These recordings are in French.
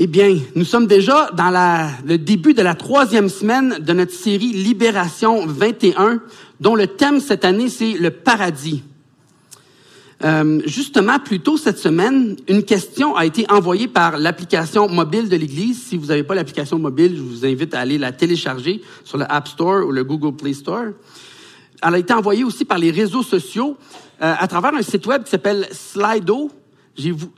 Eh bien, nous sommes déjà dans le début de la troisième semaine de notre série Libération 21, dont le thème cette année, c'est le paradis. Euh, justement, plus tôt cette semaine, une question a été envoyée par l'application mobile de l'Église. Si vous n'avez pas l'application mobile, je vous invite à aller la télécharger sur le App Store ou le Google Play Store. Elle a été envoyée aussi par les réseaux sociaux euh, à travers un site web qui s'appelle Slido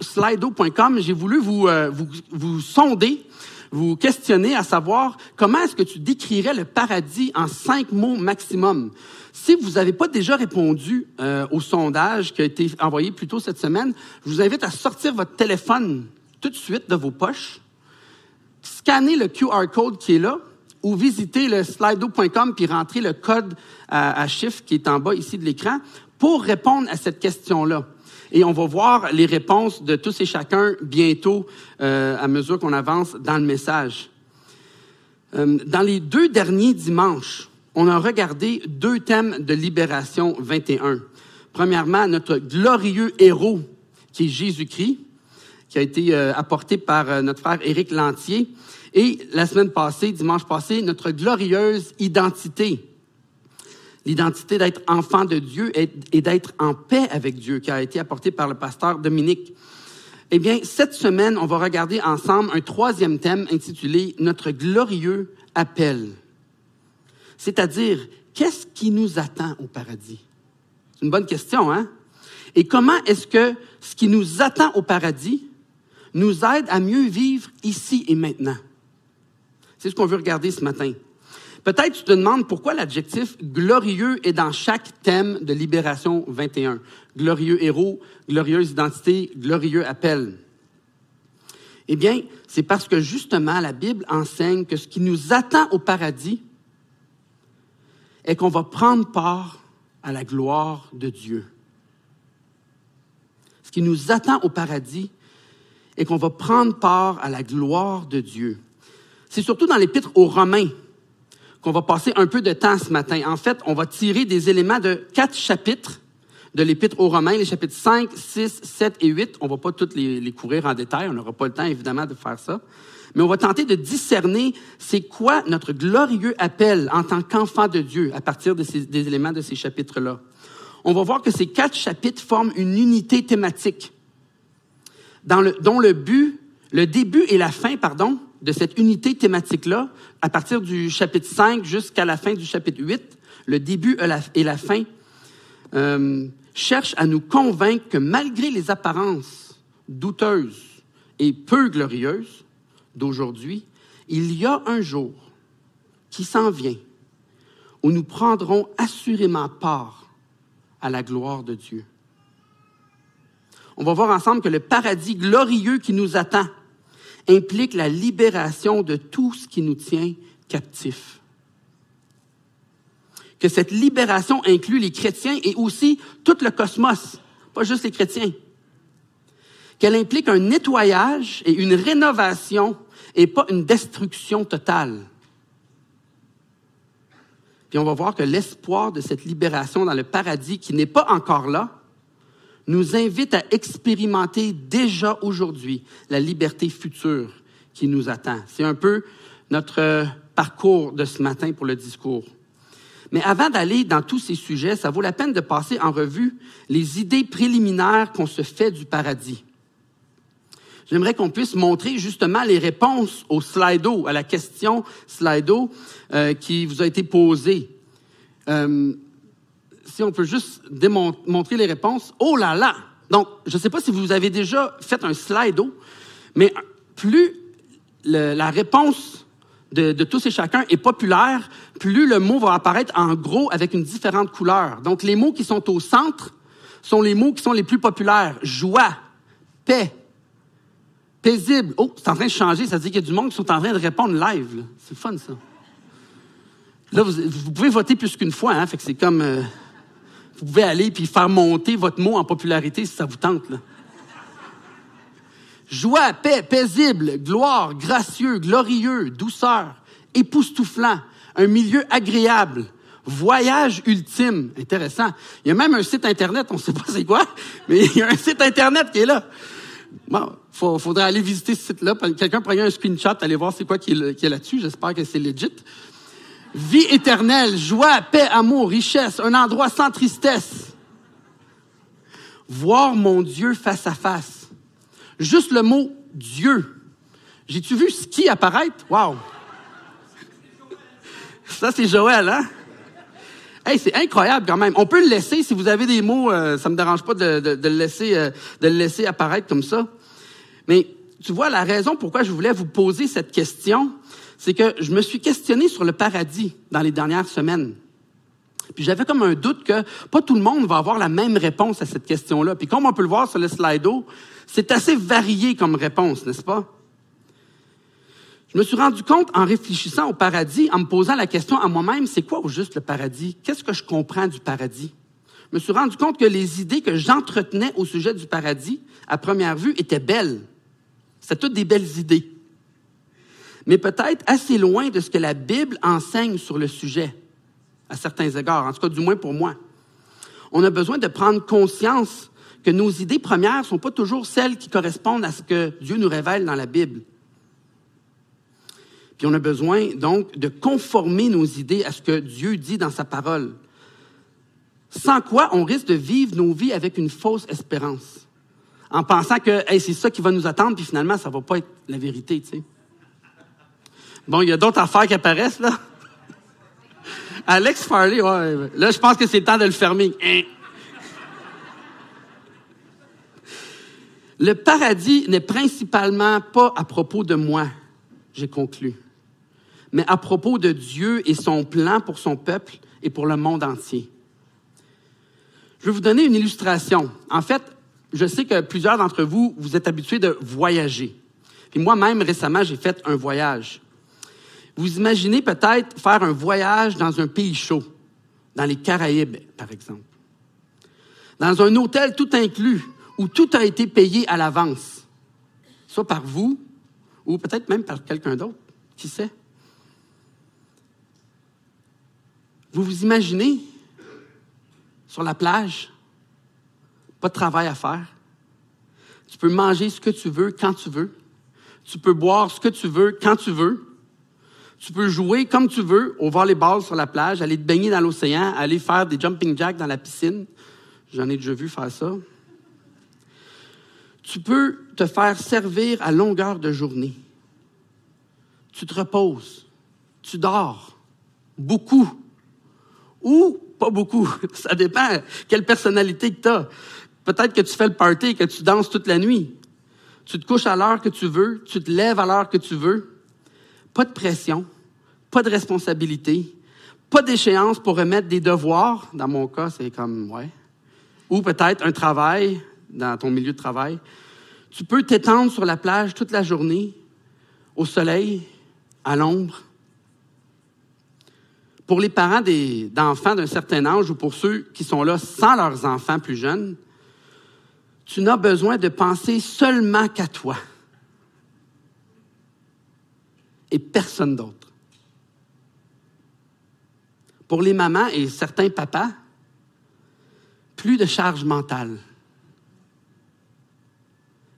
slido.com, j'ai voulu vous, euh, vous, vous sonder, vous questionner à savoir comment est-ce que tu décrirais le paradis en cinq mots maximum. Si vous n'avez pas déjà répondu euh, au sondage qui a été envoyé plus tôt cette semaine, je vous invite à sortir votre téléphone tout de suite de vos poches, scanner le QR code qui est là, ou visiter le slido.com puis rentrer le code à, à chiffre qui est en bas ici de l'écran pour répondre à cette question-là. Et on va voir les réponses de tous et chacun bientôt euh, à mesure qu'on avance dans le message. Euh, dans les deux derniers dimanches, on a regardé deux thèmes de Libération 21. Premièrement, notre glorieux héros, qui est Jésus-Christ, qui a été euh, apporté par notre frère Éric Lantier. Et la semaine passée, dimanche passé, notre glorieuse identité, l'identité d'être enfant de Dieu et d'être en paix avec Dieu, qui a été apportée par le pasteur Dominique. Eh bien, cette semaine, on va regarder ensemble un troisième thème intitulé Notre glorieux appel. C'est-à-dire, qu'est-ce qui nous attend au paradis? C'est une bonne question, hein? Et comment est-ce que ce qui nous attend au paradis nous aide à mieux vivre ici et maintenant? C'est ce qu'on veut regarder ce matin. Peut-être tu te demandes pourquoi l'adjectif glorieux est dans chaque thème de Libération 21. Glorieux héros, glorieuse identité, glorieux appel. Eh bien, c'est parce que justement la Bible enseigne que ce qui nous attend au paradis est qu'on va prendre part à la gloire de Dieu. Ce qui nous attend au paradis est qu'on va prendre part à la gloire de Dieu. C'est surtout dans l'épître aux Romains qu'on va passer un peu de temps ce matin. En fait, on va tirer des éléments de quatre chapitres de l'Épître aux Romains, les chapitres 5, 6, 7 et 8. On va pas tous les, courir en détail, on n'aura pas le temps évidemment de faire ça. Mais on va tenter de discerner c'est quoi notre glorieux appel en tant qu'enfant de Dieu à partir de ces, des éléments de ces chapitres-là. On va voir que ces quatre chapitres forment une unité thématique dans dont le but, le début et la fin, pardon, de cette unité thématique-là, à partir du chapitre 5 jusqu'à la fin du chapitre 8, le début et la fin, euh, cherche à nous convaincre que malgré les apparences douteuses et peu glorieuses d'aujourd'hui, il y a un jour qui s'en vient où nous prendrons assurément part à la gloire de Dieu. On va voir ensemble que le paradis glorieux qui nous attend implique la libération de tout ce qui nous tient captifs. Que cette libération inclut les chrétiens et aussi tout le cosmos, pas juste les chrétiens. Qu'elle implique un nettoyage et une rénovation et pas une destruction totale. Puis on va voir que l'espoir de cette libération dans le paradis qui n'est pas encore là, nous invite à expérimenter déjà aujourd'hui la liberté future qui nous attend. C'est un peu notre parcours de ce matin pour le discours. Mais avant d'aller dans tous ces sujets, ça vaut la peine de passer en revue les idées préliminaires qu'on se fait du paradis. J'aimerais qu'on puisse montrer justement les réponses au slido, à la question slido euh, qui vous a été posée. Euh, si on peut juste montrer les réponses. Oh là là! Donc, je ne sais pas si vous avez déjà fait un slide mais plus la réponse de, tous et chacun est populaire, plus le mot va apparaître en gros avec une différente couleur. Donc, les mots qui sont au centre sont les mots qui sont les plus populaires. Joie, paix, paisible. Oh, c'est en train de changer. Ça veut dire qu'il y a du monde qui sont en train de répondre live. C'est fun, ça. Là, vous, pouvez voter plus qu'une fois, hein, fait que c'est comme... Euh, vous pouvez aller puis faire monter votre mot en popularité si ça vous tente. Joie, paix, paisible, gloire, gracieux, glorieux, douceur, époustouflant, un milieu agréable, voyage ultime. Intéressant. Il y a même un site Internet, on ne sait pas c'est quoi, mais il y a un site Internet qui est là. Bon, faudrait aller visiter ce site-là. Quelqu'un prenait un screenshot, aller voir c'est quoi qui est, là-dessus. J'espère que c'est legit. Vie éternelle, joie, paix, amour, richesse, un endroit sans tristesse. Voir mon Dieu face à face. Juste le mot Dieu. J'ai-tu vu ski apparaître? Wow! Ça, c'est Joël, hein? Hey, c'est incroyable quand même. On peut le laisser, si vous avez des mots, euh, ça me dérange pas de, le laisser, euh, de le laisser apparaître comme ça. Mais tu vois, la raison pourquoi je voulais vous poser cette question, c'est que je me suis questionné sur le paradis dans les dernières semaines. Puis j'avais comme un doute que pas tout le monde va avoir la même réponse à cette question-là. Puis comme on peut le voir sur le slido, c'est assez varié comme réponse, n'est-ce pas? Je me suis rendu compte en réfléchissant au paradis, en me posant la question à moi-même, c'est quoi au juste le paradis? Qu'est-ce que je comprends du paradis? Je me suis rendu compte que les idées que j'entretenais au sujet du paradis, à première vue, étaient belles. C'était toutes des belles idées. Mais peut-être assez loin de ce que la Bible enseigne sur le sujet, à certains égards, en tout cas du moins pour moi. On a besoin de prendre conscience que nos idées premières ne sont pas toujours celles qui correspondent à ce que Dieu nous révèle dans la Bible. Puis on a besoin donc de conformer nos idées à ce que Dieu dit dans sa parole. Sans quoi on risque de vivre nos vies avec une fausse espérance. En pensant que c'est ça qui va nous attendre, puis finalement, ça va pas être la vérité, tu sais. Bon, il y a d'autres affaires qui apparaissent, là. Alex Farley, là, je pense que c'est le temps de le fermer. Hein? Le paradis n'est principalement pas à propos de moi, j'ai conclu mais à propos de Dieu et son plan pour son peuple et pour le monde entier. Je vais vous donner une illustration. En fait, je sais que plusieurs d'entre vous, vous êtes habitués de voyager. Puis moi-même, récemment, j'ai fait un voyage. Vous imaginez peut-être faire un voyage dans un pays chaud, dans les Caraïbes, par exemple. Dans un hôtel tout inclus, où tout a été payé à l'avance. Soit par vous, ou peut-être même par quelqu'un d'autre. Qui sait? Vous vous imaginez sur la plage, pas de travail à faire. Tu peux manger ce que tu veux quand tu veux. Tu peux boire ce que tu veux quand tu veux. Tu peux jouer comme tu veux au volleyball sur la plage, aller te baigner dans l'océan, aller faire des jumping jacks dans la piscine. J'en ai déjà vu faire ça. Tu peux te faire servir à longueur de journée. Tu te reposes. Tu dors. Beaucoup ou pas beaucoup. Ça dépend quelle personnalité que tu as. Peut-être que tu fais le party, que tu danses toute la nuit. Tu te couches à l'heure que tu veux, tu te lèves à l'heure que tu veux. Pas de pression, pas de responsabilité, pas d'échéance pour remettre des devoirs. Dans mon cas, c'est comme, ouais. Ou peut-être un travail dans ton milieu de travail. Tu peux t'étendre sur la plage toute la journée, au soleil, à l'ombre, pour les parents d'enfants d'un certain âge ou pour ceux qui sont là sans leurs enfants plus jeunes, tu n'as besoin de penser seulement qu'à toi et personne d'autre. Pour les mamans et certains papas, plus de charge mentale.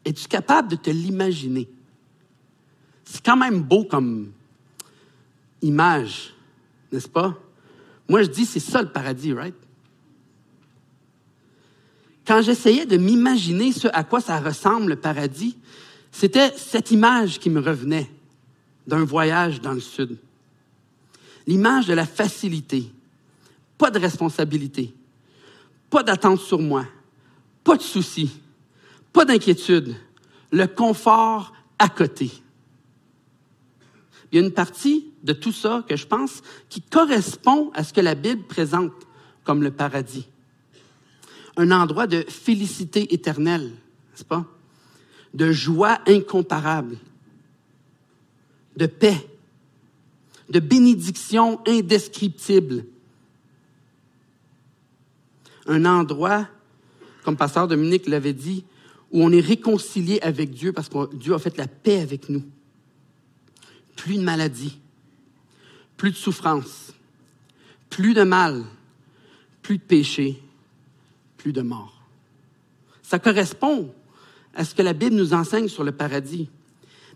Es-tu capable de te l'imaginer? C'est quand même beau comme image n'est-ce pas? Moi, je dis, c'est ça le paradis, right? Quand j'essayais de m'imaginer ce à quoi ça ressemble le paradis, c'était cette image qui me revenait d'un voyage dans le sud. L'image de la facilité, pas de responsabilité, pas d'attente sur moi, pas de soucis, pas d'inquiétude, le confort à côté. Il y a une partie de tout ça que je pense qui correspond à ce que la Bible présente comme le paradis. Un endroit de félicité éternelle, n'est-ce pas? De joie incomparable, de paix, de bénédiction indescriptible. Un endroit, comme Pasteur Dominique l'avait dit, où on est réconcilié avec Dieu parce que Dieu a fait la paix avec nous. Plus de maladie, plus de souffrance, plus de mal, plus de péché, plus de mort. Ça correspond à ce que la Bible nous enseigne sur le paradis.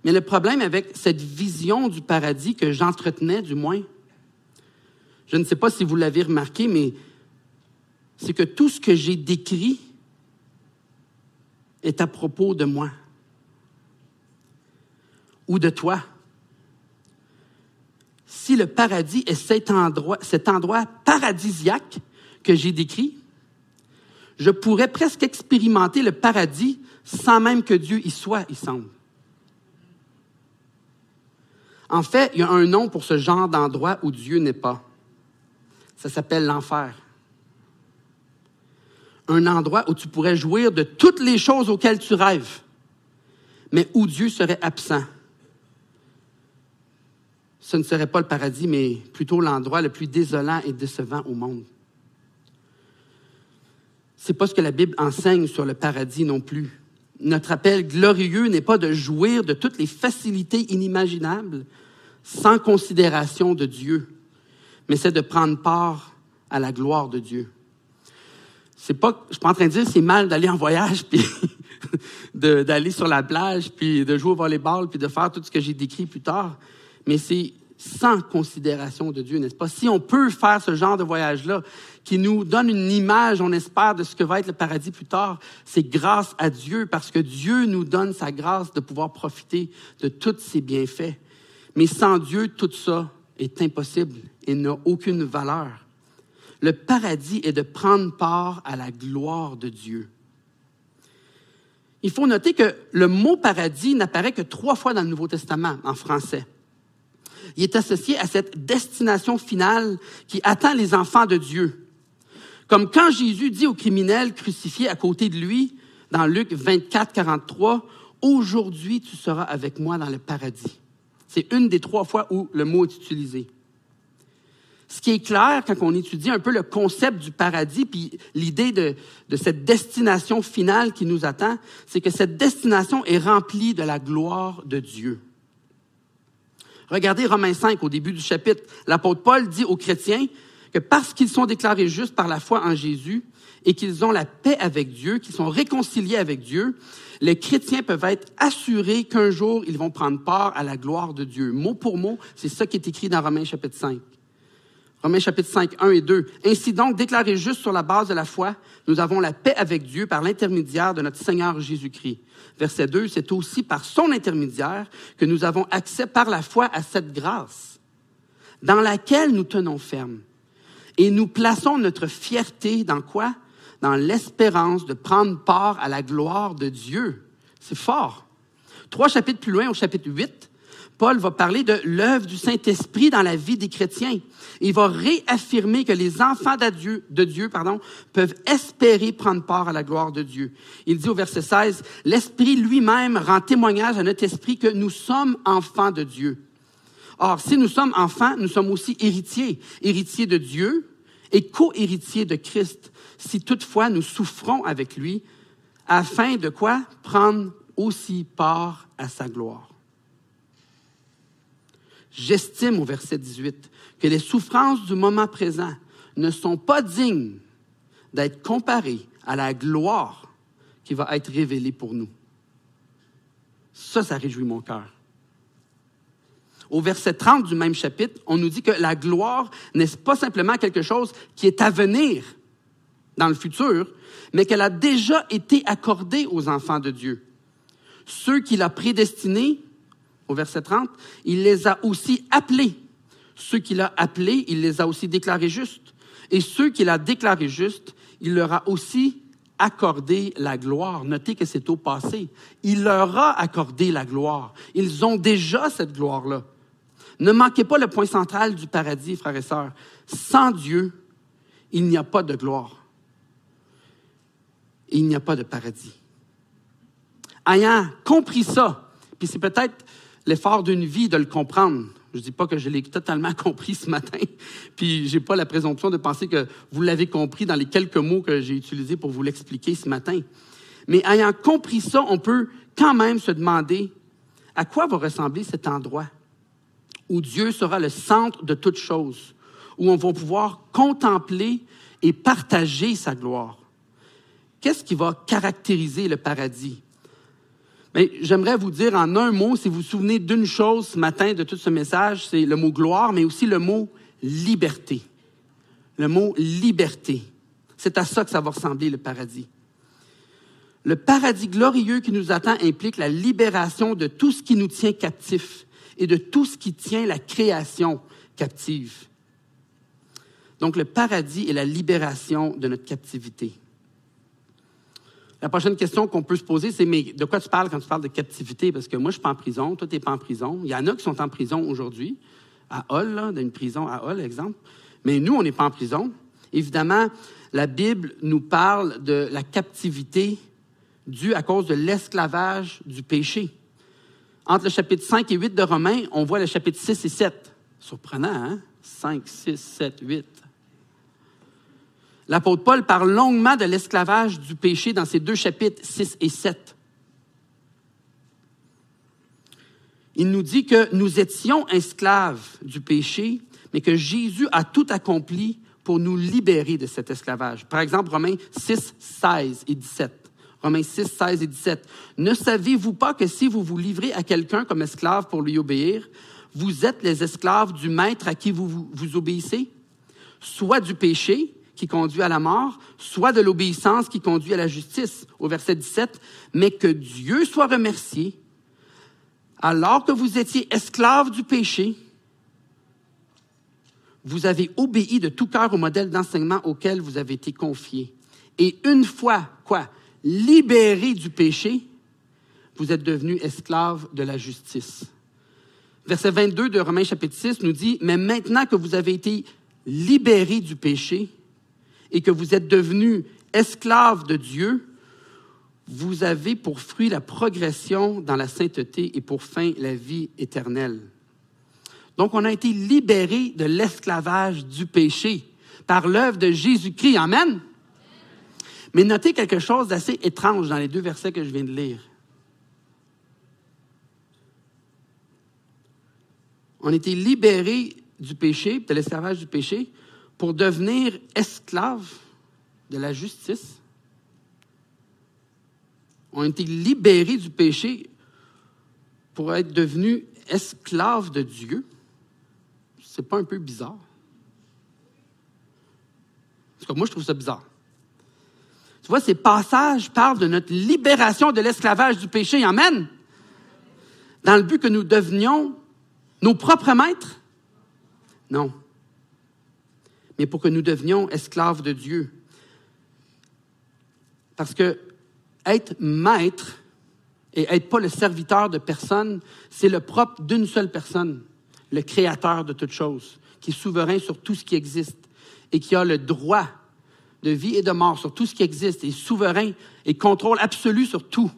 Mais le problème avec cette vision du paradis que j'entretenais, du moins, je ne sais pas si vous l'avez remarqué, mais c'est que tout ce que j'ai décrit est à propos de moi ou de toi. Si le paradis est cet endroit, cet endroit paradisiaque que j'ai décrit, je pourrais presque expérimenter le paradis sans même que Dieu y soit, il semble. En fait, il y a un nom pour ce genre d'endroit où Dieu n'est pas. Ça s'appelle l'enfer. Un endroit où tu pourrais jouir de toutes les choses auxquelles tu rêves, mais où Dieu serait absent. Ce ne serait pas le paradis, mais plutôt l'endroit le plus désolant et décevant au monde. C'est pas ce que la Bible enseigne sur le paradis non plus. Notre appel glorieux n'est pas de jouir de toutes les facilités inimaginables sans considération de Dieu, mais c'est de prendre part à la gloire de Dieu. C'est pas, je suis pas en train de dire c'est mal d'aller en voyage puis d'aller sur la plage puis de jouer au volleyball puis de faire tout ce que j'ai décrit plus tard, mais c'est sans considération de Dieu, n'est-ce pas? Si on peut faire ce genre de voyage-là, qui nous donne une image, on espère, de ce que va être le paradis plus tard, c'est grâce à Dieu, parce que Dieu nous donne sa grâce de pouvoir profiter de tous ses bienfaits. Mais sans Dieu, tout ça est impossible et n'a aucune valeur. Le paradis est de prendre part à la gloire de Dieu. Il faut noter que le mot paradis n'apparaît que trois fois dans le Nouveau Testament en français. Il est associé à cette destination finale qui attend les enfants de Dieu. Comme quand Jésus dit aux criminels crucifiés à côté de lui, dans Luc 24, 43, Aujourd'hui tu seras avec moi dans le paradis. C'est une des trois fois où le mot est utilisé. Ce qui est clair quand on étudie un peu le concept du paradis, puis l'idée de, de cette destination finale qui nous attend, c'est que cette destination est remplie de la gloire de Dieu. Regardez Romains 5 au début du chapitre. L'apôtre Paul dit aux chrétiens que parce qu'ils sont déclarés justes par la foi en Jésus et qu'ils ont la paix avec Dieu, qu'ils sont réconciliés avec Dieu, les chrétiens peuvent être assurés qu'un jour, ils vont prendre part à la gloire de Dieu. Mot pour mot, c'est ça qui est écrit dans Romains chapitre 5. Romains chapitre 5, 1 et 2. Ainsi donc, déclarés juste sur la base de la foi, nous avons la paix avec Dieu par l'intermédiaire de notre Seigneur Jésus-Christ. Verset 2, c'est aussi par son intermédiaire que nous avons accès par la foi à cette grâce, dans laquelle nous tenons ferme. Et nous plaçons notre fierté dans quoi? dans l'espérance de prendre part à la gloire de Dieu. C'est fort. Trois chapitres plus loin, au chapitre 8, Paul va parler de l'œuvre du Saint-Esprit dans la vie des chrétiens. Il va réaffirmer que les enfants de Dieu, pardon, peuvent espérer prendre part à la gloire de Dieu. Il dit au verset 16, L'Esprit lui-même rend témoignage à notre esprit que nous sommes enfants de Dieu. Or, si nous sommes enfants, nous sommes aussi héritiers, héritiers de Dieu et co-héritiers de Christ si toutefois nous souffrons avec lui, afin de quoi? Prendre aussi part à sa gloire. J'estime au verset 18 que les souffrances du moment présent ne sont pas dignes d'être comparées à la gloire qui va être révélée pour nous. Ça, ça réjouit mon cœur. Au verset 30 du même chapitre, on nous dit que la gloire n'est pas simplement quelque chose qui est à venir, dans le futur, mais qu'elle a déjà été accordée aux enfants de Dieu. Ceux qu'il a prédestinés, au verset 30, il les a aussi appelés. Ceux qu'il a appelés, il les a aussi déclarés justes. Et ceux qu'il a déclarés justes, il leur a aussi accordé la gloire. Notez que c'est au passé. Il leur a accordé la gloire. Ils ont déjà cette gloire-là. Ne manquez pas le point central du paradis, frères et sœurs. Sans Dieu, il n'y a pas de gloire il n'y a pas de paradis. Ayant compris ça, puis c'est peut-être l'effort d'une vie de le comprendre. Je ne dis pas que je l'ai totalement compris ce matin, puis j'ai pas la présomption de penser que vous l'avez compris dans les quelques mots que j'ai utilisés pour vous l'expliquer ce matin. Mais ayant compris ça, on peut quand même se demander à quoi va ressembler cet endroit où Dieu sera le centre de toutes choses, où on va pouvoir contempler et partager sa gloire. Qu'est-ce qui va caractériser le paradis? Mais j'aimerais vous dire en un mot, si vous vous souvenez d'une chose ce matin de tout ce message, c'est le mot gloire, mais aussi le mot liberté. Le mot liberté. C'est à ça que ça va ressembler le paradis. Le paradis glorieux qui nous attend implique la libération de tout ce qui nous tient captifs et de tout ce qui tient la création captive. Donc le paradis est la libération de notre captivité. La prochaine question qu'on peut se poser, c'est mais de quoi tu parles quand tu parles de captivité? Parce que moi, je suis pas en prison, toi, tu n'es pas en prison. Il y en a qui sont en prison aujourd'hui, à Hall, dans une prison à Hall, exemple. Mais nous, on n'est pas en prison. Évidemment, la Bible nous parle de la captivité due à cause de l'esclavage du péché. Entre le chapitre 5 et 8 de Romains, on voit le chapitre 6 et 7. Surprenant, hein? 5, 6, 7, 8. L'apôtre Paul parle longuement de l'esclavage du péché dans ces deux chapitres 6 et 7. Il nous dit que nous étions esclaves du péché, mais que Jésus a tout accompli pour nous libérer de cet esclavage. Par exemple, Romains 6, 16 et 17. Romains 6, 16 et 17. Ne savez-vous pas que si vous vous livrez à quelqu'un comme esclave pour lui obéir, vous êtes les esclaves du maître à qui vous, vous obéissez, soit du péché, qui conduit à la mort, soit de l'obéissance qui conduit à la justice. Au verset 17, mais que Dieu soit remercié, alors que vous étiez esclaves du péché, vous avez obéi de tout cœur au modèle d'enseignement auquel vous avez été confiés. Et une fois, quoi, libérés du péché, vous êtes devenus esclaves de la justice. Verset 22 de Romains chapitre 6 nous dit, mais maintenant que vous avez été libérés du péché, et que vous êtes devenus esclaves de Dieu, vous avez pour fruit la progression dans la sainteté et pour fin la vie éternelle. Donc, on a été libérés de l'esclavage du péché par l'œuvre de Jésus-Christ. Amen. Mais notez quelque chose d'assez étrange dans les deux versets que je viens de lire. On a été libérés du péché, de l'esclavage du péché, pour devenir esclaves de la justice. On a été libérés du péché pour être devenus esclaves de Dieu. C'est pas un peu bizarre? En moi, je trouve ça bizarre. Tu vois, ces passages parlent de notre libération de l'esclavage du péché. Amen. Dans le but que nous devenions nos propres maîtres? Non mais pour que nous devenions esclaves de Dieu. Parce que être maître et être pas le serviteur de personne, c'est le propre d'une seule personne, le créateur de toutes choses, qui est souverain sur tout ce qui existe et qui a le droit de vie et de mort sur tout ce qui existe, et souverain et contrôle absolu sur tout.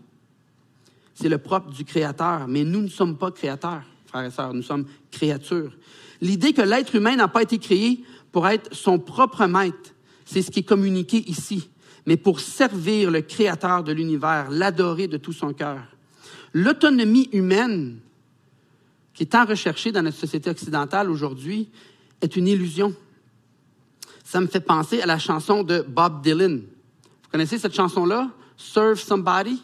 C'est le propre du créateur, mais nous ne sommes pas créateurs, frères et sœurs, nous sommes créatures. L'idée que l'être humain n'a pas été créé pour être son propre maître. C'est ce qui est communiqué ici. Mais pour servir le Créateur de l'univers, l'adorer de tout son cœur. L'autonomie humaine, qui est tant recherchée dans notre société occidentale aujourd'hui, est une illusion. Ça me fait penser à la chanson de Bob Dylan. Vous connaissez cette chanson-là? Serve somebody?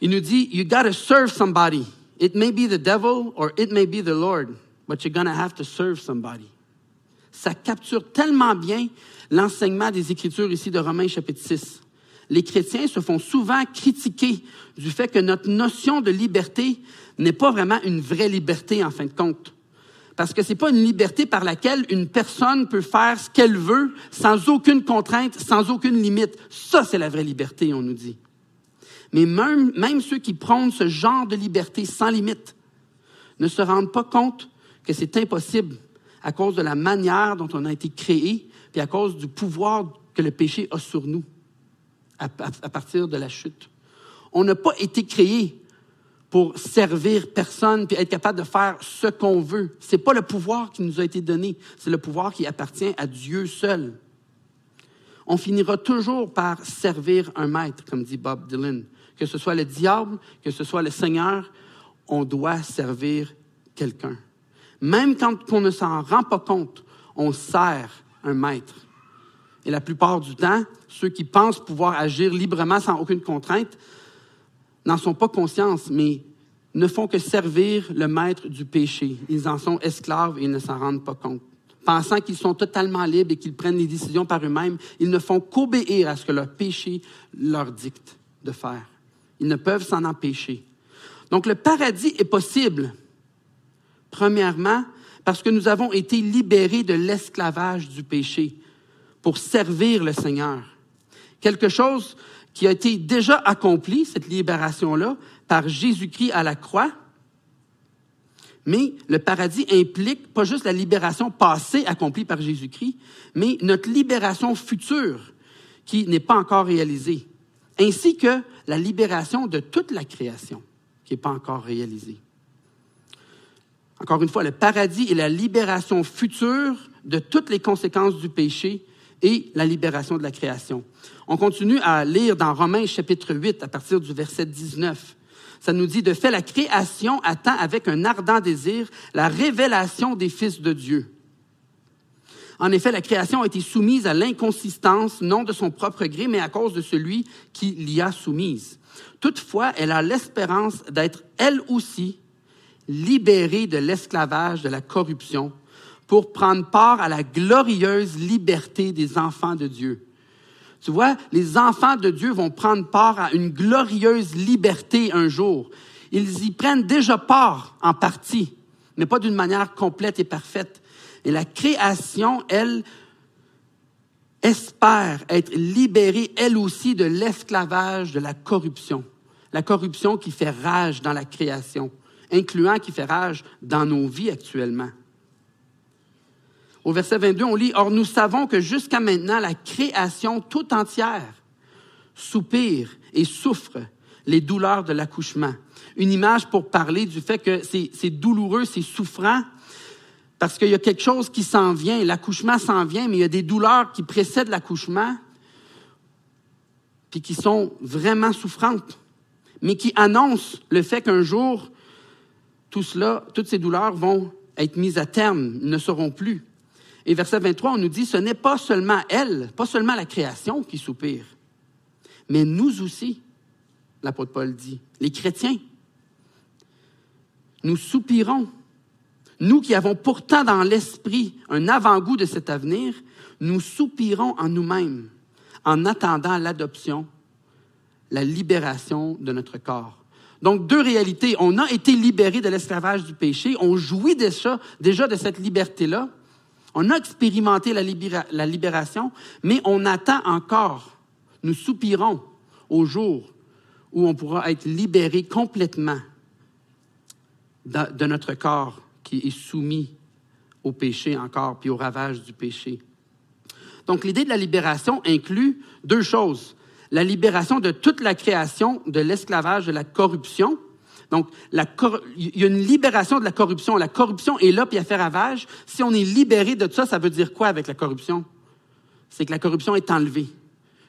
Il nous dit, you gotta serve somebody. It may be the devil or it may be the Lord, but you're gonna have to serve somebody ça capture tellement bien l'enseignement des Écritures ici de Romains chapitre 6. Les chrétiens se font souvent critiquer du fait que notre notion de liberté n'est pas vraiment une vraie liberté en fin de compte. Parce que c'est pas une liberté par laquelle une personne peut faire ce qu'elle veut sans aucune contrainte, sans aucune limite. Ça, c'est la vraie liberté, on nous dit. Mais même, même ceux qui prônent ce genre de liberté sans limite ne se rendent pas compte que c'est impossible à cause de la manière dont on a été créé, puis à cause du pouvoir que le péché a sur nous à, partir de la chute. On n'a pas été créé pour servir personne puis être capable de faire ce qu'on veut. C'est pas le pouvoir qui nous a été donné, c'est le pouvoir qui appartient à Dieu seul. On finira toujours par servir un maître, comme dit Bob Dylan. Que ce soit le diable, que ce soit le Seigneur, on doit servir quelqu'un. Même quand on ne s'en rend pas compte, on sert un maître. Et la plupart du temps, ceux qui pensent pouvoir agir librement sans aucune contrainte n'en sont pas conscients, mais ne font que servir le maître du péché. Ils en sont esclaves et ils ne s'en rendent pas compte. Pensant qu'ils sont totalement libres et qu'ils prennent les décisions par eux-mêmes, ils ne font qu'obéir à ce que leur péché leur dicte de faire. Ils ne peuvent s'en empêcher. Donc le paradis est possible, premièrement, parce que nous avons été libérés de l'esclavage du péché pour servir le Seigneur. Quelque chose qui a été déjà accompli, cette libération-là, par Jésus-Christ à la croix. Mais le paradis implique pas juste la libération passée accomplie par Jésus-Christ, mais notre libération future qui n'est pas encore réalisée, ainsi que la libération de toute la création qui n'est pas encore réalisée. Encore une fois, le paradis est la libération future de toutes les conséquences du péché et la libération de la création. On continue à lire dans Romains chapitre 8 à partir du verset 19. Ça nous dit, de fait, la création attend avec un ardent désir la révélation des fils de Dieu. En effet, la création a été soumise à l'inconsistance, non de son propre gré, mais à cause de celui qui l'y a soumise. Toutefois, elle a l'espérance d'être, elle aussi, libérée de l'esclavage, de la corruption, pour prendre part à la glorieuse liberté des enfants de Dieu. Tu vois, les enfants de Dieu vont prendre part à une glorieuse liberté un jour. Ils y prennent déjà part en partie, mais pas d'une manière complète et parfaite. Et la création, elle, espère être libérée, elle aussi, de l'esclavage, de la corruption. La corruption qui fait rage dans la création, incluant qui fait rage dans nos vies actuellement. Au verset 22, on lit, Or nous savons que jusqu'à maintenant, la création tout entière soupire et souffre les douleurs de l'accouchement. Une image pour parler du fait que c'est douloureux, c'est souffrant, parce qu'il y a quelque chose qui s'en vient. L'accouchement s'en vient, mais il y a des douleurs qui précèdent l'accouchement, puis qui sont vraiment souffrantes, mais qui annoncent le fait qu'un jour, tout cela, toutes ces douleurs vont être mises à terme, ne seront plus. Et verset 23, on nous dit, ce n'est pas seulement elle, pas seulement la création qui soupire, mais nous aussi, l'apôtre Paul dit, les chrétiens. Nous soupirons. Nous qui avons pourtant dans l'esprit un avant-goût de cet avenir, nous soupirons en nous-mêmes en attendant l'adoption, la libération de notre corps. Donc, deux réalités. On a été libérés de l'esclavage du péché, on jouit déjà, déjà de cette liberté-là, on a expérimenté la, libération, mais on attend encore. Nous soupirons au jour où on pourra être libéré complètement de, notre corps qui est soumis au péché encore, puis au ravage du péché. Donc l'idée de la libération inclut deux choses. La libération de toute la création de l'esclavage, de la corruption, donc, il y a une libération de la corruption. La corruption est là, puis elle fait ravage. Si on est libéré de ça, ça veut dire quoi avec la corruption? C'est que la corruption est enlevée.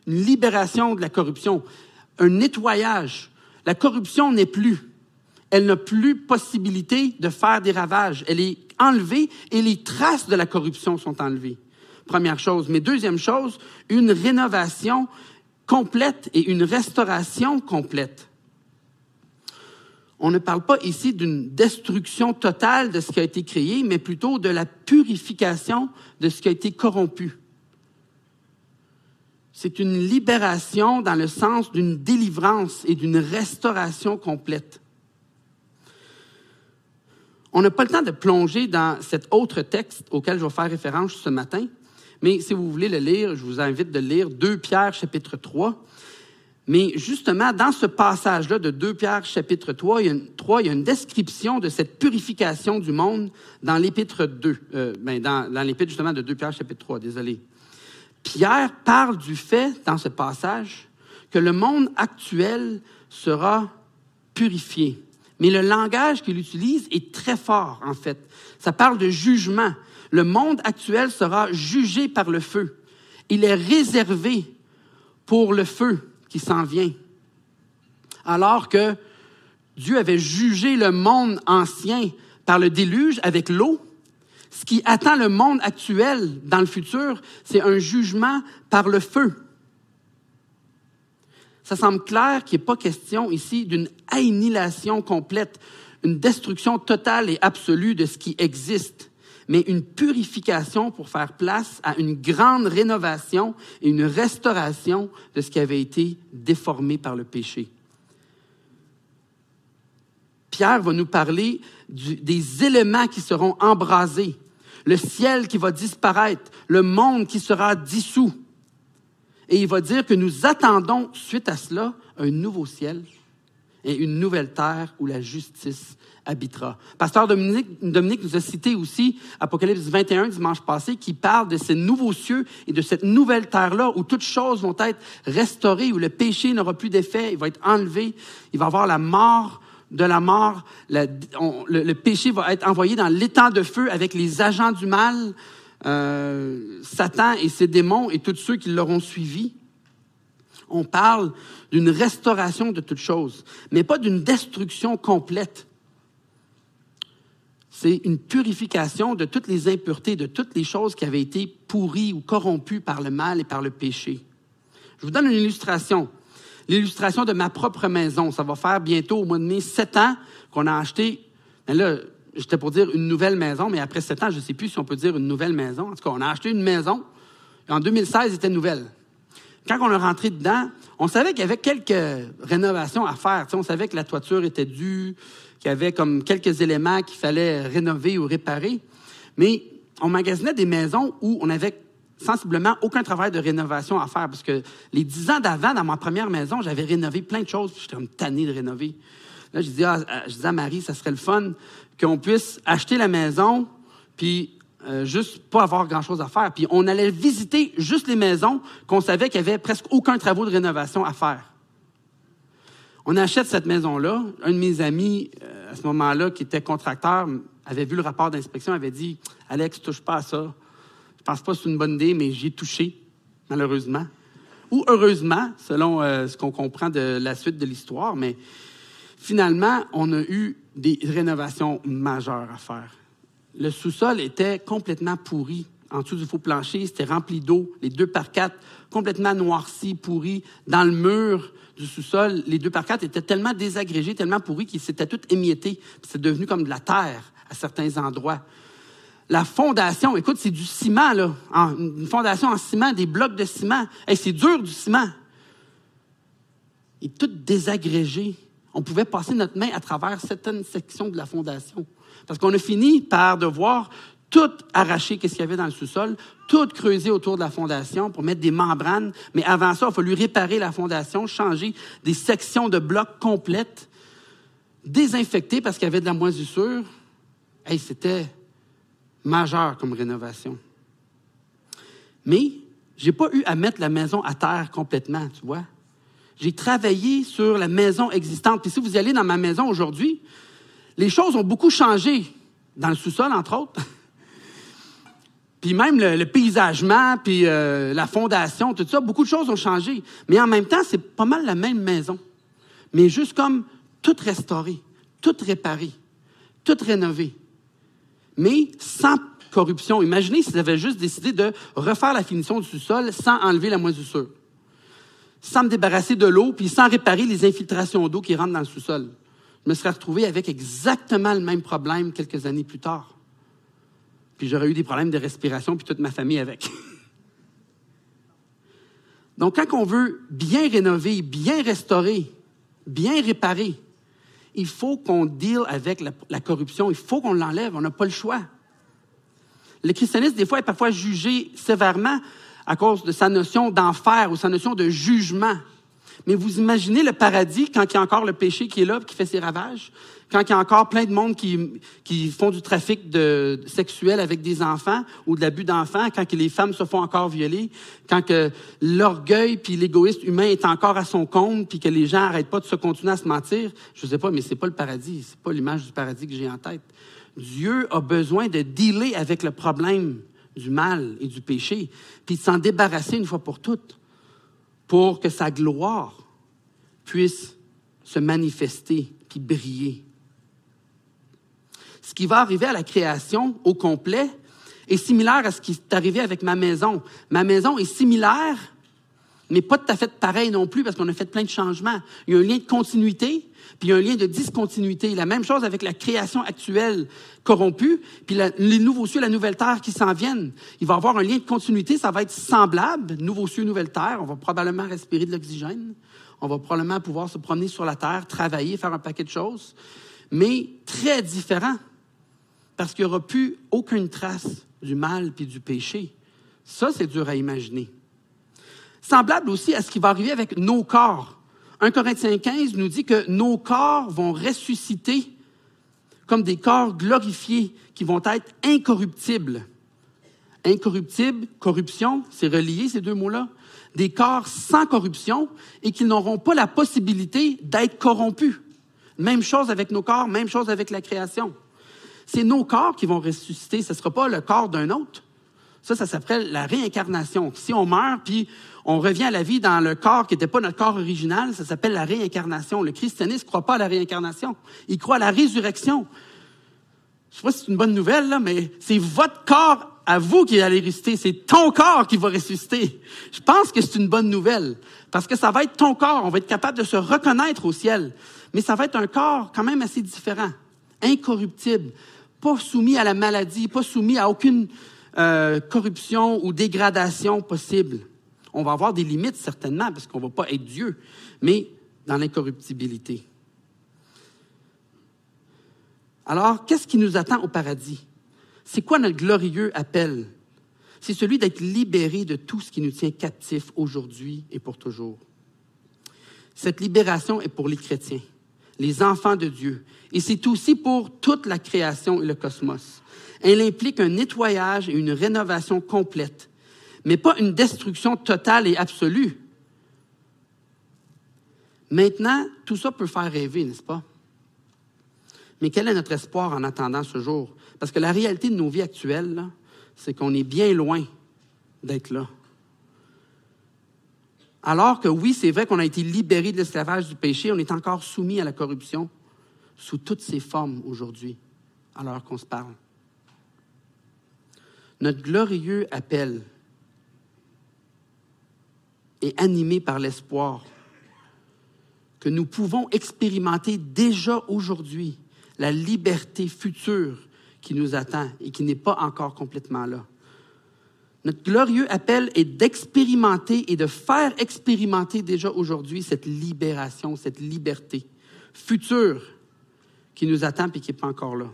Une libération de la corruption. Un nettoyage. La corruption n'est plus. Elle n'a plus possibilité de faire des ravages. Elle est enlevée et les traces de la corruption sont enlevées. Première chose. Mais deuxième chose, une rénovation complète et une restauration complète on ne parle pas ici d'une destruction totale de ce qui a été créé, mais plutôt de la purification de ce qui a été corrompu. C'est une libération dans le sens d'une délivrance et d'une restauration complète. On n'a pas le temps de plonger dans cet autre texte auquel je vais faire référence ce matin, mais si vous voulez le lire, je vous invite de lire 2 Pierre chapitre 3, mais justement, dans ce passage-là de 2 Pierre chapitre 3, il y, a une, description de cette purification du monde dans l'épître 2, euh, ben dans, dans l'épître justement de 2 Pierre chapitre 3, désolé. Pierre parle du fait, dans ce passage, que le monde actuel sera purifié. Mais le langage qu'il utilise est très fort, en fait. Ça parle de jugement. Le monde actuel sera jugé par le feu. Il est réservé pour le feu qui s'en vient. Alors que Dieu avait jugé le monde ancien par le déluge avec l'eau, ce qui attend le monde actuel dans le futur, c'est un jugement par le feu. ça semble clair qu'il n'est pas question ici d'une annihilation complète, une destruction totale et absolue de ce qui existe, mais une purification pour faire place à une grande rénovation et une restauration de ce qui avait été déformé par le péché. Pierre va nous parler des éléments qui seront embrasés, le ciel qui va disparaître, le monde qui sera dissous. Et il va dire que nous attendons, suite à cela, un nouveau ciel et une nouvelle terre où la justice habitera. Pasteur Dominique, Dominique, nous a cité aussi Apocalypse 21 dimanche passé qui parle de ces nouveaux cieux et de cette nouvelle terre-là où toutes choses vont être restaurées, où le péché n'aura plus d'effet, il va être enlevé, il va avoir la mort de la mort, le, péché va être envoyé dans l'étang de feu avec les agents du mal, euh, Satan et ses démons et tous ceux qui l'auront suivi. On parle d'une restauration de toutes choses, mais pas d'une destruction complète. C'est une purification de toutes les impuretés, de toutes les choses qui avaient été pourries ou corrompues par le mal et par le péché. Je vous donne une illustration. L'illustration de ma propre maison. Ça va faire bientôt, au mois de mai, sept ans qu'on a acheté. Mais là, j'étais pour dire une nouvelle maison, mais après sept ans, je ne sais plus si on peut dire une nouvelle maison. En tout cas, on a acheté une maison. Et en 2016, elle était nouvelle. Quand on est rentré dedans, on savait qu'il y avait quelques rénovations à faire. on savait que la toiture était due, qu'il y avait comme quelques éléments qu'il fallait rénover ou réparer. Mais on magasinait des maisons où on avait sensiblement aucun travail de rénovation à faire. Parce que les dix ans d'avant, dans ma première maison, j'avais rénové plein de choses. J'étais comme tanné de rénover. Là, je disais, ah, je disais à Marie, ça serait le fun qu'on puisse acheter la maison, puis euh, juste pas avoir grand-chose à faire. Puis on allait visiter juste les maisons qu'on savait qu'il y avait presque aucun travaux de rénovation à faire. On achète cette maison-là. Un de mes amis, euh, à ce moment-là, qui était contracteur, avait vu le rapport d'inspection, avait dit Alex, touche pas à ça. Je pense pas que c'est une bonne idée, mais j'y ai touché, malheureusement. Ou heureusement, selon euh, ce qu'on comprend de la suite de l'histoire, mais finalement, on a eu des rénovations majeures à faire. Le sous-sol était complètement pourri. En dessous du faux plancher, c'était rempli d'eau, les deux par quatre complètement noircis, pourris. Dans le mur du sous-sol, les deux par quatre étaient tellement désagrégés, tellement pourris qu'ils s'étaient tous émiettés. C'est devenu comme de la terre à certains endroits. La fondation, écoute, c'est du ciment, une fondation en ciment, des blocs de ciment. c'est dur du ciment. Il est tout désagrégé. On pouvait passer notre main à travers certaines sections de la fondation. Parce qu'on a fini par devoir tout arracher, qu'est-ce qu'il y avait dans le sous-sol, tout creuser autour de la fondation pour mettre des membranes. Mais avant ça, il a fallu réparer la fondation, changer des sections de blocs complètes, désinfecter parce qu'il y avait de la moisissure. Hey, c'était majeur comme rénovation. Mais j'ai pas eu à mettre la maison à terre complètement, tu vois. J'ai travaillé sur la maison existante. Puis si vous allez dans ma maison aujourd'hui, les choses ont beaucoup changé dans le sous-sol, entre autres. puis même le, paysagement, puis euh, la fondation, tout ça, beaucoup de choses ont changé. Mais en même temps, c'est pas mal la même maison. Mais juste comme tout restauré, tout réparé, tout rénové. Mais sans corruption. Imaginez s'ils avaient juste décidé de refaire la finition du sous-sol sans enlever la moisissure sans me débarrasser de l'eau, puis sans réparer les infiltrations d'eau qui rentrent dans le sous-sol. Me serais retrouvé avec exactement le même problème quelques années plus tard. Puis j'aurais eu des problèmes de respiration, puis toute ma famille avec. Donc, quand on veut bien rénover, bien restaurer, bien réparer, il faut qu'on deal avec la, la corruption, il faut qu'on l'enlève, on n'a pas le choix. Le christianisme, des fois, est parfois jugé sévèrement à cause de sa notion d'enfer ou sa notion de jugement. Mais vous imaginez le paradis quand il y a encore le péché qui est là, qui fait ses ravages, quand il y a encore plein de monde qui, qui font du trafic de, sexuel avec des enfants ou de l'abus d'enfants, quand les femmes se font encore violer, quand que l'orgueil puis l'égoïsme humain est encore à son compte, puis que les gens n'arrêtent pas de se continuer à se mentir. Je sais pas, mais c'est pas le paradis, c'est pas l'image du paradis que j'ai en tête. Dieu a besoin de dealer avec le problème du mal et du péché, puis de s'en débarrasser une fois pour toutes, pour que sa gloire puisse se manifester puis briller. Ce qui va arriver à la création au complet est similaire à ce qui est arrivé avec ma maison. Ma maison est similaire mais pas tout à fait pareil non plus parce qu'on a fait plein de changements. Il y a un lien de continuité, puis il y a un lien de discontinuité. La même chose avec la création actuelle corrompue, puis les nouveaux cieux, la nouvelle terre qui s'en viennent. Il va y avoir un lien de continuité, ça va être semblable, nouveaux cieux, nouvelle terre. On va probablement respirer de l'oxygène. On va probablement pouvoir se promener sur la terre, travailler, faire un paquet de choses, mais très différent parce qu'il n'y aura plus aucune trace du mal puis du péché. Ça, c'est dur à imaginer. Semblable aussi à ce qui va arriver avec nos corps. 1 Corinthiens 15 nous dit que nos corps vont ressusciter comme des corps glorifiés qui vont être incorruptibles. Incorruptible, corruption, c'est relié ces deux mots-là. Des corps sans corruption et qui n'auront pas la possibilité d'être corrompus. Même chose avec nos corps, même chose avec la création. C'est nos corps qui vont ressusciter, ce ne sera pas le corps d'un autre. Ça, ça s'appelle la réincarnation. Si on meurt, puis on revient à la vie dans le corps qui n'était pas notre corps original, ça s'appelle la réincarnation. Le christianisme ne croit pas à la réincarnation. Il croit à la résurrection. Je sais pas si c'est une bonne nouvelle, là, mais c'est votre corps à vous qui allez ressusciter. C'est ton corps qui va ressusciter. Je pense que c'est une bonne nouvelle. Parce que ça va être ton corps. On va être capable de se reconnaître au ciel. Mais ça va être un corps quand même assez différent. Incorruptible pas soumis à la maladie, pas soumis à aucune euh, corruption ou dégradation possible. On va avoir des limites certainement, parce qu'on ne va pas être Dieu, mais dans l'incorruptibilité. Alors, qu'est-ce qui nous attend au paradis? C'est quoi notre glorieux appel? C'est celui d'être libéré de tout ce qui nous tient captifs aujourd'hui et pour toujours. Cette libération est pour les chrétiens les enfants de Dieu. Et c'est aussi pour toute la création et le cosmos. Elle implique un nettoyage et une rénovation complète, mais pas une destruction totale et absolue. Maintenant, tout ça peut faire rêver, n'est-ce pas? Mais quel est notre espoir en attendant ce jour? Parce que la réalité de nos vies actuelles, c'est qu'on est bien loin d'être là. Alors que oui, c'est vrai qu'on a été libéré de l'esclavage du péché, on est encore soumis à la corruption sous toutes ses formes aujourd'hui, alors qu'on se parle. Notre glorieux appel est animé par l'espoir que nous pouvons expérimenter déjà aujourd'hui la liberté future qui nous attend et qui n'est pas encore complètement là. Notre glorieux appel est d'expérimenter et de faire expérimenter déjà aujourd'hui cette libération, cette liberté future qui nous attend et qui n'est pas encore là.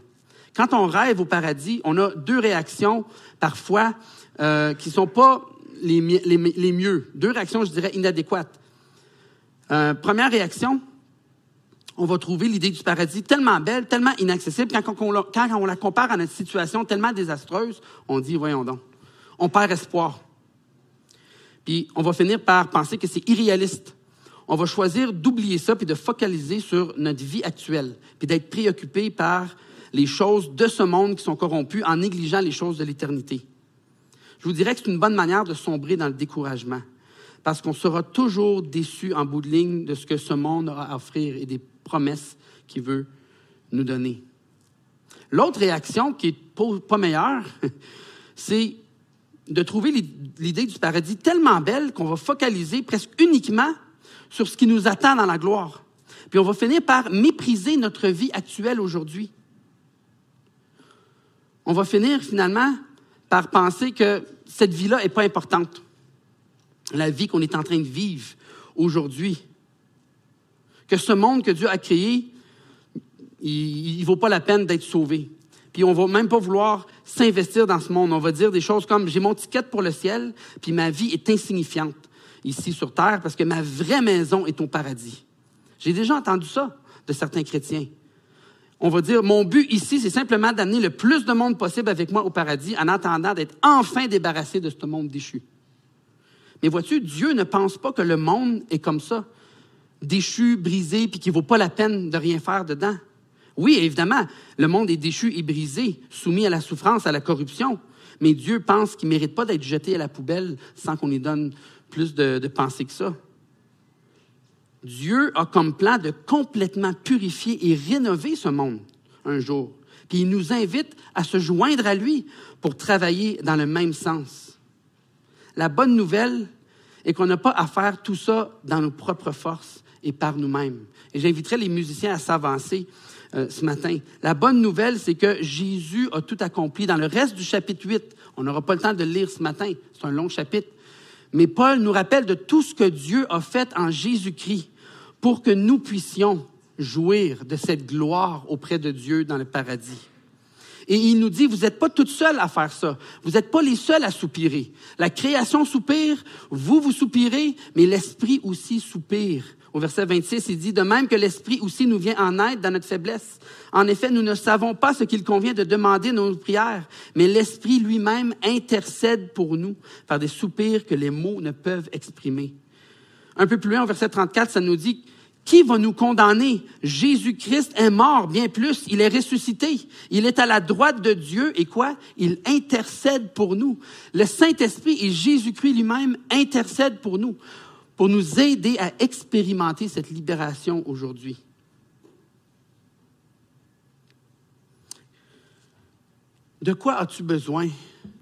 Quand on rêve au paradis, on a deux réactions parfois euh, qui ne sont pas les, les, mieux. Deux réactions, je dirais, inadéquates. Euh, première réaction, on va trouver l'idée du paradis tellement belle, tellement inaccessible, quand on, quand on la compare à notre situation tellement désastreuse, on dit, voyons donc on perd espoir. Puis on va finir par penser que c'est irréaliste. On va choisir d'oublier ça puis de focaliser sur notre vie actuelle, puis d'être préoccupé par les choses de ce monde qui sont corrompues en négligeant les choses de l'éternité. Je vous dirais que c'est une bonne manière de sombrer dans le découragement, parce qu'on sera toujours déçu en bout de ligne de ce que ce monde aura à offrir et des promesses qu'il veut nous donner. L'autre réaction qui est pas meilleure, c'est de trouver l'idée du paradis tellement belle qu'on va focaliser presque uniquement sur ce qui nous attend dans la gloire. Puis on va finir par mépriser notre vie actuelle aujourd'hui. On va finir finalement par penser que cette vie-là n'est pas importante. La vie qu'on est en train de vivre aujourd'hui. Que ce monde que Dieu a créé, il ne vaut pas la peine d'être sauvé puis on va même pas vouloir s'investir dans ce monde. On va dire des choses comme j'ai mon ticket pour le ciel, puis ma vie est insignifiante ici sur terre parce que ma vraie maison est au paradis. J'ai déjà entendu ça de certains chrétiens. On va dire mon but ici, c'est simplement d'amener le plus de monde possible avec moi au paradis en attendant d'être enfin débarrassé de ce monde déchu. Mais vois-tu, Dieu ne pense pas que le monde est comme ça, déchu, brisé, puis qu'il vaut pas la peine de rien faire dedans. Oui, évidemment, le monde est déchu et brisé, soumis à la souffrance, à la corruption. Mais Dieu pense qu'il ne mérite pas d'être jeté à la poubelle sans qu'on lui donne plus de, de pensée que ça. Dieu a comme plan de complètement purifier et rénover ce monde un jour. Puis il nous invite à se joindre à lui pour travailler dans le même sens. La bonne nouvelle et qu'on n'a pas à faire tout ça dans nos propres forces et par nous-mêmes. Et j'inviterai les musiciens à s'avancer euh, ce matin. La bonne nouvelle, c'est que Jésus a tout accompli. Dans le reste du chapitre 8, on n'aura pas le temps de le lire ce matin, c'est un long chapitre, mais Paul nous rappelle de tout ce que Dieu a fait en Jésus-Christ pour que nous puissions jouir de cette gloire auprès de Dieu dans le paradis. Et il nous dit, vous n'êtes pas toutes seules à faire ça. Vous n'êtes pas les seuls à soupirer. La création soupire, vous, vous soupirez, mais l'Esprit aussi soupire. Au verset 26, il dit, de même que l'Esprit aussi nous vient en aide dans notre faiblesse. En effet, nous ne savons pas ce qu'il convient de demander dans nos prières, mais l'Esprit lui-même intercède pour nous par des soupirs que les mots ne peuvent exprimer. Un peu plus loin, au verset 34, ça nous dit, qui va nous condamner? Jésus-Christ est mort, bien plus, il est ressuscité. Il est à la droite de Dieu et quoi? Il intercède pour nous. Le Saint-Esprit et Jésus-Christ lui-même intercèdent pour nous, pour nous aider à expérimenter cette libération aujourd'hui. De quoi as-tu besoin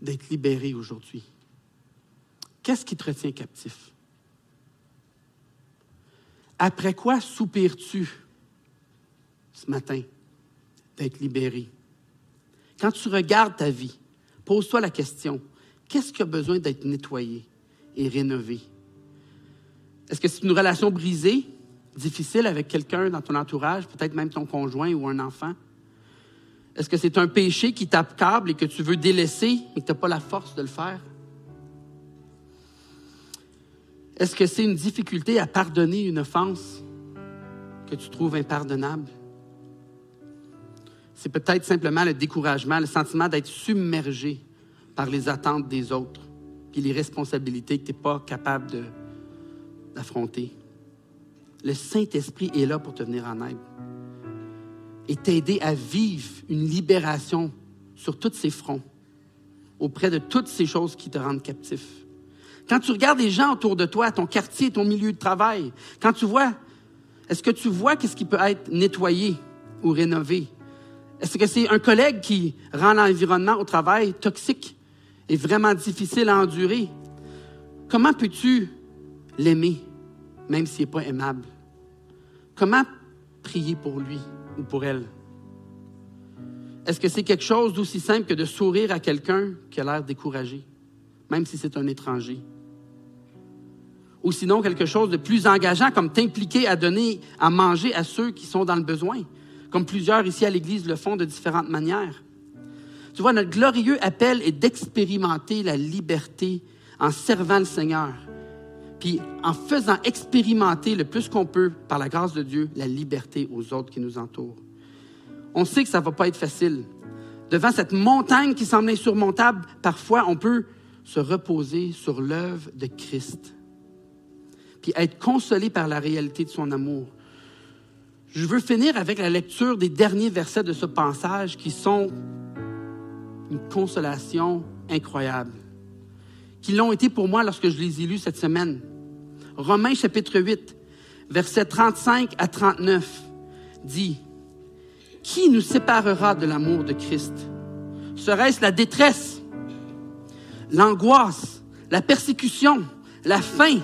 d'être libéré aujourd'hui? Qu'est-ce qui te retient captif? Après quoi soupires-tu ce matin d'être libéré? Quand tu regardes ta vie, pose-toi la question, qu'est-ce qui a besoin d'être nettoyé et rénové? Est-ce que c'est une relation brisée, difficile avec quelqu'un dans ton entourage, peut-être même ton conjoint ou un enfant? Est-ce que c'est un péché qui tape câble et que tu veux délaisser et que tu n'as pas la force de le faire? Est-ce que c'est une difficulté à pardonner une offense que tu trouves impardonnable? C'est peut-être simplement le découragement, le sentiment d'être submergé par les attentes des autres, puis les responsabilités que tu n'es pas capable d'affronter. Le Saint-Esprit est là pour te venir en aide et t'aider à vivre une libération sur tous ces fronts, auprès de toutes ces choses qui te rendent captif. Quand tu regardes les gens autour de toi, ton quartier, ton milieu de travail, quand tu vois, est-ce que tu vois qu'est-ce qui peut être nettoyé ou rénové? Est-ce que c'est un collègue qui rend l'environnement au travail toxique et vraiment difficile à endurer? Comment peux-tu l'aimer, même s'il n'est pas aimable? Comment prier pour lui ou pour elle? Est-ce que c'est quelque chose d'aussi simple que de sourire à quelqu'un qui a l'air découragé, même si c'est un étranger? Ou sinon quelque chose de plus engageant, comme t'impliquer à donner à manger à ceux qui sont dans le besoin, comme plusieurs ici à l'Église le font de différentes manières. Tu vois, notre glorieux appel est d'expérimenter la liberté en servant le Seigneur, puis en faisant expérimenter le plus qu'on peut, par la grâce de Dieu, la liberté aux autres qui nous entourent. On sait que ça ne va pas être facile. Devant cette montagne qui semble insurmontable, parfois on peut se reposer sur l'œuvre de Christ puis être consolé par la réalité de son amour. Je veux finir avec la lecture des derniers versets de ce passage qui sont une consolation incroyable, qui l'ont été pour moi lorsque je les ai lus cette semaine. Romains chapitre 8, versets 35 à 39 dit, Qui nous séparera de l'amour de Christ? Serait-ce la détresse, l'angoisse, la persécution, la faim,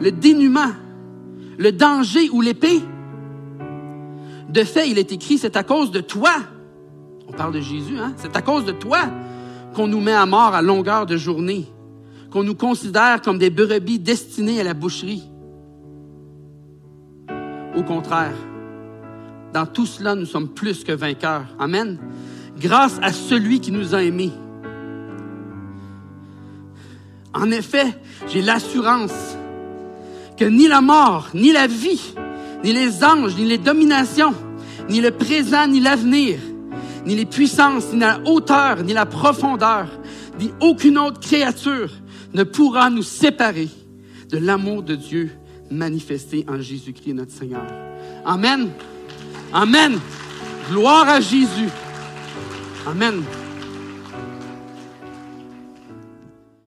le dénuement, le danger ou l'épée. De fait, il est écrit, c'est à cause de toi, on parle de Jésus, hein? c'est à cause de toi qu'on nous met à mort à longueur de journée, qu'on nous considère comme des brebis destinées à la boucherie. Au contraire, dans tout cela, nous sommes plus que vainqueurs. Amen. Grâce à celui qui nous a aimés. En effet, j'ai l'assurance que ni la mort, ni la vie, ni les anges, ni les dominations, ni le présent, ni l'avenir, ni les puissances, ni la hauteur, ni la profondeur, ni aucune autre créature ne pourra nous séparer de l'amour de Dieu manifesté en Jésus-Christ notre Seigneur. Amen. Amen. Gloire à Jésus. Amen.